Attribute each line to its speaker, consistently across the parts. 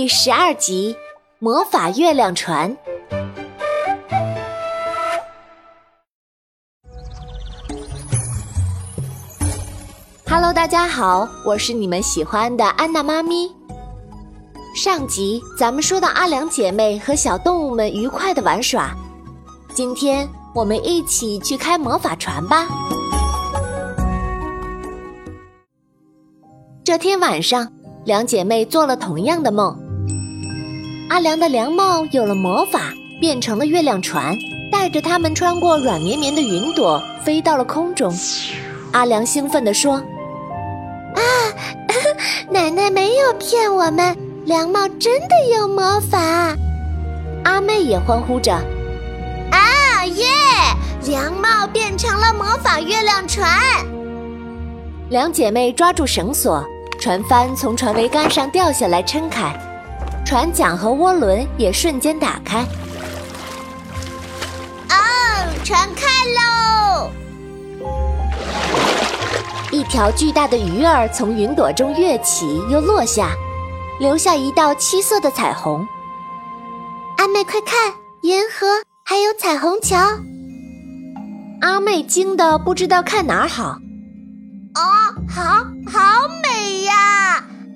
Speaker 1: 第十二集《魔法月亮船》。Hello，大家好，我是你们喜欢的安娜妈咪。上集咱们说到阿良姐妹和小动物们愉快的玩耍，今天我们一起去开魔法船吧。这天晚上，两姐妹做了同样的梦。阿良的凉帽有了魔法，变成了月亮船，带着他们穿过软绵绵的云朵，飞到了空中。阿良兴奋地说：“
Speaker 2: 啊，奶奶没有骗我们，凉帽真的有魔法。”
Speaker 1: 阿妹也欢呼着：“
Speaker 2: 啊耶！凉帽变成了魔法月亮船！”
Speaker 1: 两姐妹抓住绳索，船帆从船桅杆上掉下来，撑开。船桨和涡轮也瞬间打开。
Speaker 2: 哦，船开喽！
Speaker 1: 一条巨大的鱼儿从云朵中跃起又落下，留下一道七色的彩虹。
Speaker 2: 阿妹，快看，银河还有彩虹桥！
Speaker 1: 阿妹惊得不知道看哪儿好。
Speaker 2: 哦，好好美呀！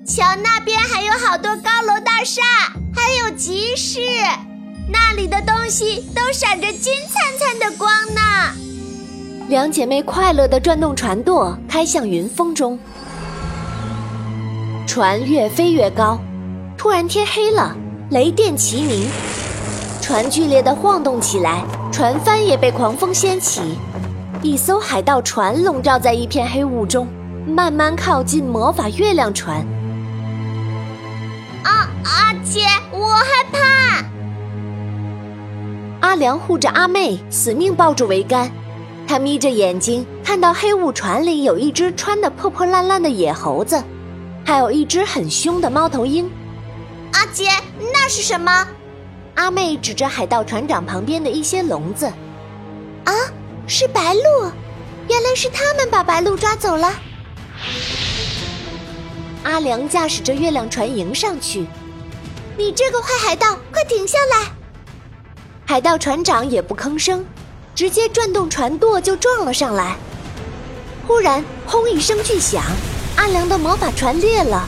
Speaker 2: 桥那边还有好多高楼大厦，还有集市，那里的东西都闪着金灿灿的光呢。
Speaker 1: 两姐妹快乐地转动船舵，开向云峰中。船越飞越高，突然天黑了，雷电齐鸣，船剧烈地晃动起来，船帆也被狂风掀起，一艘海盗船笼罩在一片黑雾中，慢慢靠近魔法月亮船。
Speaker 2: 姐，我害怕。
Speaker 1: 阿良护着阿妹，死命抱住桅杆。他眯着眼睛，看到黑雾船里有一只穿的破破烂烂的野猴子，还有一只很凶的猫头鹰。
Speaker 2: 阿杰，那是什么？
Speaker 1: 阿妹指着海盗船长旁边的一些笼子。
Speaker 2: 啊，是白鹭！原来是他们把白鹭抓走了。
Speaker 1: 阿良驾驶着月亮船迎上去，
Speaker 2: 你这个坏海盗，快停下来！
Speaker 1: 海盗船长也不吭声，直接转动船舵就撞了上来。忽然，轰一声巨响，阿良的魔法船裂了，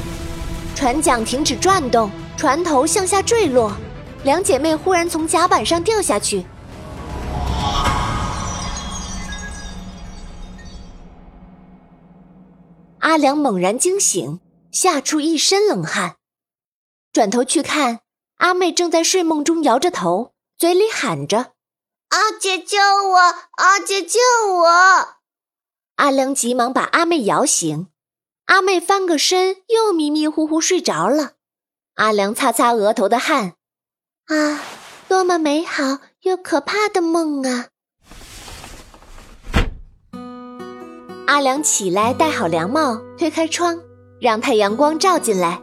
Speaker 1: 船桨停止转动，船头向下坠落，两姐妹忽然从甲板上掉下去。阿良猛然惊醒。吓出一身冷汗，转头去看，阿妹正在睡梦中摇着头，嘴里喊着：“
Speaker 2: 阿姐救我！阿姐救我！”
Speaker 1: 阿良急忙把阿妹摇醒，阿妹翻个身，又迷迷糊糊睡着了。阿良擦擦额头的汗，
Speaker 2: 啊，多么美好又可怕的梦啊！
Speaker 1: 阿良起来，戴好凉帽，推开窗。让太阳光照进来，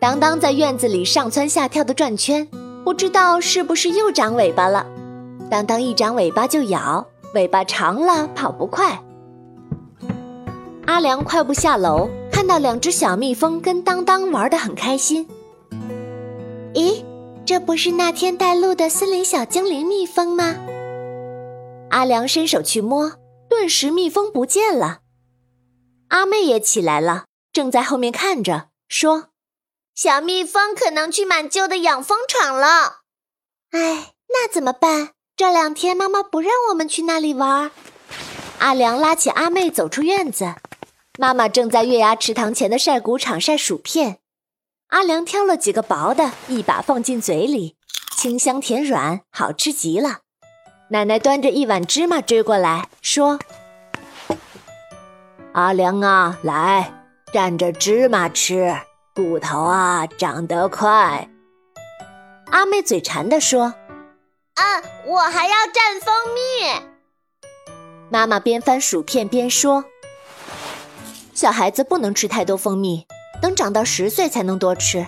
Speaker 1: 当当在院子里上蹿下跳的转圈，不知道是不是又长尾巴了。当当一长尾巴就咬，尾巴长了跑不快。阿良快步下楼，看到两只小蜜蜂跟当当玩得很开心。
Speaker 2: 咦，这不是那天带路的森林小精灵蜜蜂吗？
Speaker 1: 阿良伸手去摸，顿时蜜蜂不见了。阿妹也起来了。正在后面看着，说：“
Speaker 2: 小蜜蜂可能去满旧的养蜂场了。哎，那怎么办？这两天妈妈不让我们去那里玩。”
Speaker 1: 阿良拉起阿妹走出院子，妈妈正在月牙池塘前的晒谷场晒薯片。阿良挑了几个薄的，一把放进嘴里，清香甜软，好吃极了。奶奶端着一碗芝麻追过来，说：“
Speaker 3: 阿良啊，来。”蘸着芝麻吃，骨头啊长得快。
Speaker 1: 阿妹嘴馋地说：“
Speaker 2: 啊，我还要蘸蜂蜜。”
Speaker 1: 妈妈边翻薯片边说：“小孩子不能吃太多蜂蜜，等长到十岁才能多吃。”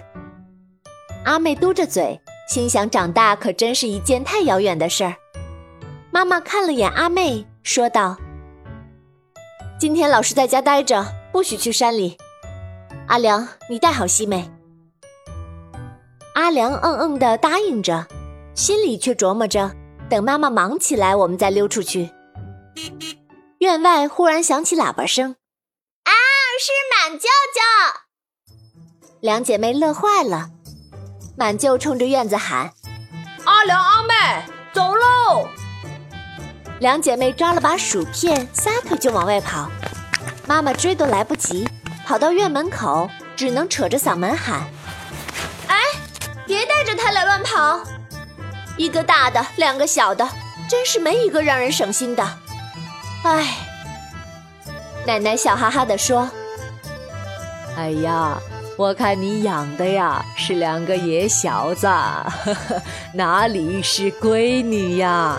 Speaker 1: 阿妹嘟着嘴，心想：长大可真是一件太遥远的事儿。妈妈看了眼阿妹，说道：“今天老师在家待着。”不许去山里，阿良，你带好西美。阿良嗯嗯的答应着，心里却琢磨着，等妈妈忙起来，我们再溜出去。院外忽然响起喇叭声，
Speaker 2: 啊，是满舅舅！
Speaker 1: 两姐妹乐坏了，满舅冲着院子喊：“
Speaker 4: 阿良阿妹，走喽！”
Speaker 1: 两姐妹抓了把薯片，撒腿就往外跑。妈妈追都来不及，跑到院门口，只能扯着嗓门喊：“
Speaker 2: 哎，别带着他来乱跑！
Speaker 1: 一个大的，两个小的，真是没一个让人省心的。”唉，奶奶笑哈哈地说：“
Speaker 3: 哎呀，我看你养的呀是两个野小子，呵呵，哪里是闺女呀？”